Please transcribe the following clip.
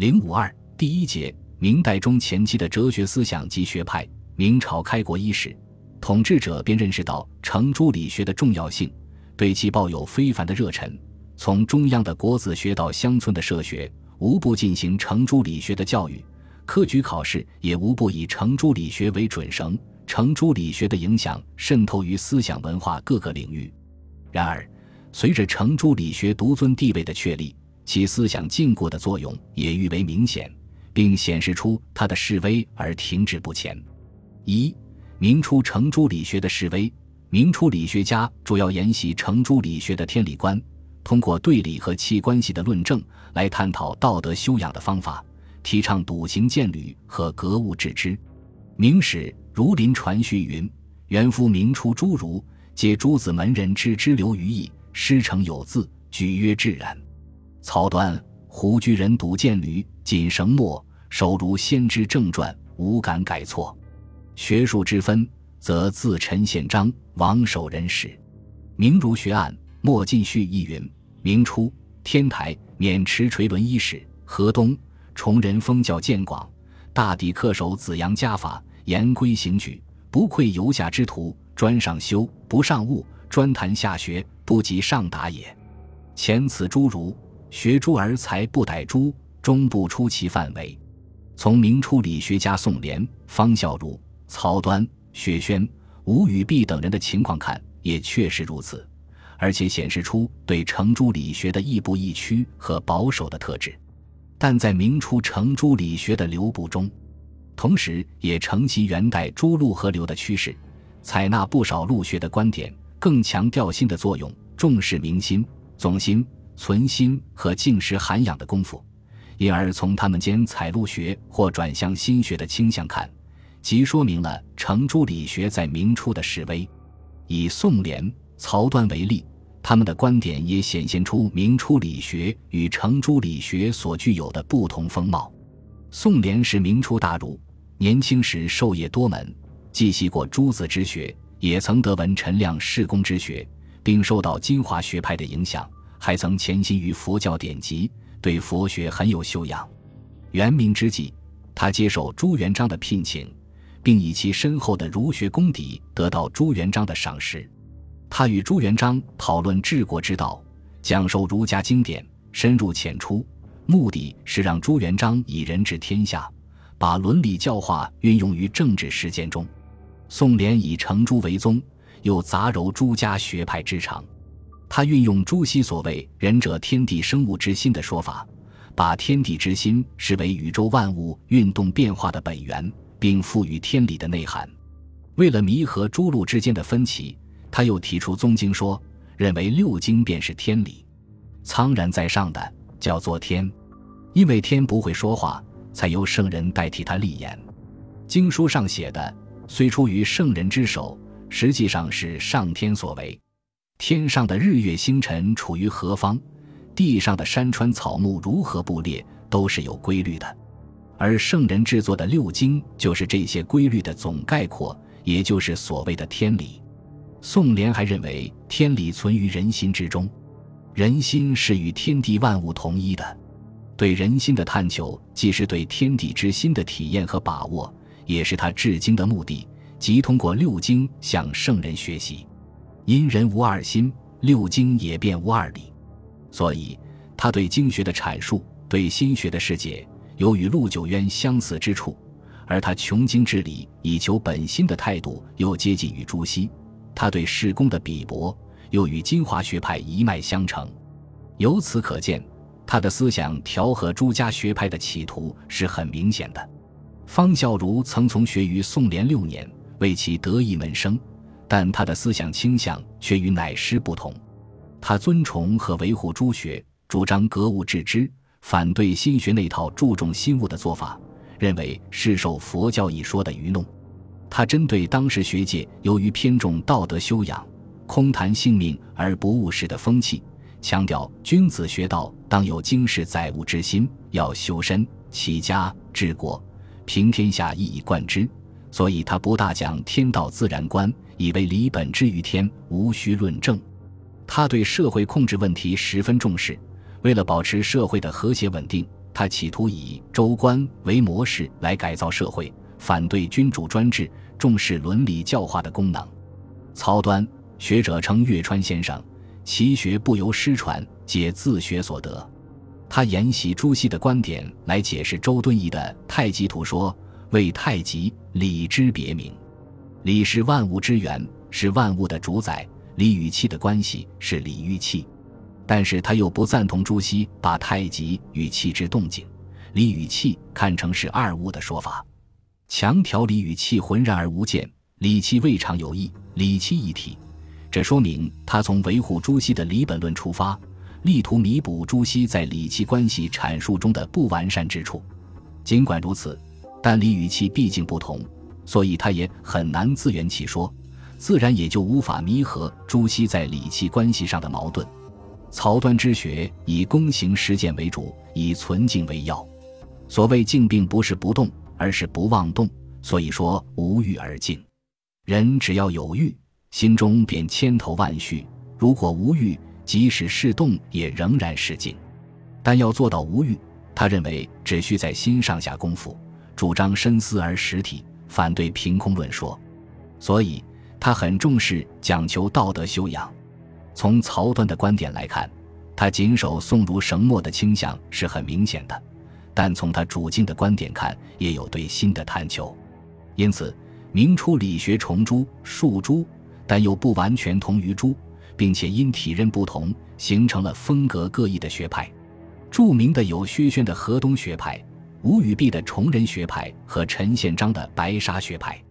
零五二第一节，明代中前期的哲学思想及学派。明朝开国伊始，统治者便认识到程朱理学的重要性，对其抱有非凡的热忱。从中央的国子学到乡村的社学，无不进行程朱理学的教育。科举考试也无不以程朱理学为准绳。程朱理学的影响渗透于思想文化各个领域。然而，随着程朱理学独尊地位的确立，其思想禁锢的作用也愈为明显，并显示出它的示威而停滞不前。一、明初程朱理学的示威。明初理学家主要沿袭程朱理学的天理观，通过对理和气关系的论证来探讨道德修养的方法，提倡笃行见履和格物致知。明史《儒林传序》云：“元夫明初诸儒，皆诸子门人之之流于义，师承有字，举曰至然。曹端、胡居人笃见履，谨绳墨，手如先知正传，无敢改错。学术之分。”则自陈宪章、王守仁始。明儒学案莫进序亦云：明初天台免持垂纶衣史，河东崇仁封教渐广，大抵恪守子阳家法，严规行矩，不愧游侠之徒。专上修，不上悟；专谈下学，不及上达也。前此诸儒学诸而才不逮诸，终不出其范围。从明初理学家宋濂、方孝孺、曹端。薛轩、吴语弼等人的情况看，也确实如此，而且显示出对程朱理学的亦步亦趋和保守的特质。但在明初程朱理学的流布中，同时也承袭元代朱陆合流的趋势，采纳不少陆学的观点，更强调心的作用，重视明心、总心、存心和静时涵养的功夫，因而从他们间采陆学或转向心学的倾向看。即说明了程朱理学在明初的示威。以宋濂、曹端为例，他们的观点也显现出明初理学与程朱理学所具有的不同风貌。宋濂是明初大儒，年轻时授业多门，既习过诸子之学，也曾得闻陈亮释公之学，并受到金华学派的影响，还曾潜心于佛教典籍，对佛学很有修养。元明之际，他接受朱元璋的聘请。并以其深厚的儒学功底得到朱元璋的赏识。他与朱元璋讨论治国之道，讲授儒家经典，深入浅出，目的是让朱元璋以仁治天下，把伦理教化运用于政治实践中。宋濂以程朱为宗，又杂糅朱家学派之长。他运用朱熹所谓“仁者，天地生物之心”的说法，把天地之心视为宇宙万物运动变化的本源。并赋予天理的内涵。为了弥合诸路之间的分歧，他又提出宗经说，认为六经便是天理，苍然在上的叫做天，因为天不会说话，才由圣人代替他立言。经书上写的虽出于圣人之手，实际上是上天所为。天上的日月星辰处于何方，地上的山川草木如何布列，都是有规律的。而圣人制作的六经就是这些规律的总概括，也就是所谓的天理。宋濂还认为天理存于人心之中，人心是与天地万物同一的。对人心的探求，既是对天地之心的体验和把握，也是他治经的目的，即通过六经向圣人学习。因人无二心，六经也便无二理。所以，他对经学的阐述，对心学的世界。有与陆九渊相似之处，而他穷经治理以求本心的态度又接近于朱熹。他对世功的鄙薄又与金华学派一脉相承。由此可见，他的思想调和朱家学派的企图是很明显的。方孝孺曾从学于宋濂六年，为其得意门生，但他的思想倾向却与乃师不同。他尊崇和维护朱学，主张格物致知。反对心学那套注重心物的做法，认为是受佛教一说的愚弄。他针对当时学界由于偏重道德修养、空谈性命而不务实的风气，强调君子学道当有经世载物之心，要修身、齐家、治国、平天下，一以贯之。所以他不大讲天道自然观，以为理本之于天，无需论证。他对社会控制问题十分重视。为了保持社会的和谐稳定，他企图以州官为模式来改造社会，反对君主专制，重视伦理教化的功能。曹端学者称岳川先生，其学不由师传，皆自学所得。他沿袭朱熹的观点来解释周敦颐的《太极图说》，为太极理之别名。理是万物之源，是万物的主宰。理与气的关系是理与气，但是他又不赞同朱熹把太极与气之动静、理与气看成是二物的说法，强调理与气浑然而无间，理气未尝有异，理气一体。这说明他从维护朱熹的理本论出发，力图弥补朱熹在理气关系阐述中的不完善之处。尽管如此，但理与气毕竟不同，所以他也很难自圆其说。自然也就无法弥合朱熹在理气关系上的矛盾。曹端之学以躬行实践为主，以存静为要。所谓静，并不是不动，而是不妄动。所以说无欲而静。人只要有欲，心中便千头万绪；如果无欲，即使是动，也仍然是静。但要做到无欲，他认为只需在心上下功夫，主张深思而实体，反对凭空论说。所以。他很重视讲求道德修养。从曹端的观点来看，他谨守宋儒绳墨的倾向是很明显的；但从他主经的观点看，也有对新的探求。因此，明初理学重朱、述朱，但又不完全同于朱，并且因体认不同，形成了风格各异的学派。著名的有薛轩的河东学派、吴语弼的崇仁学派和陈宪章的白沙学派。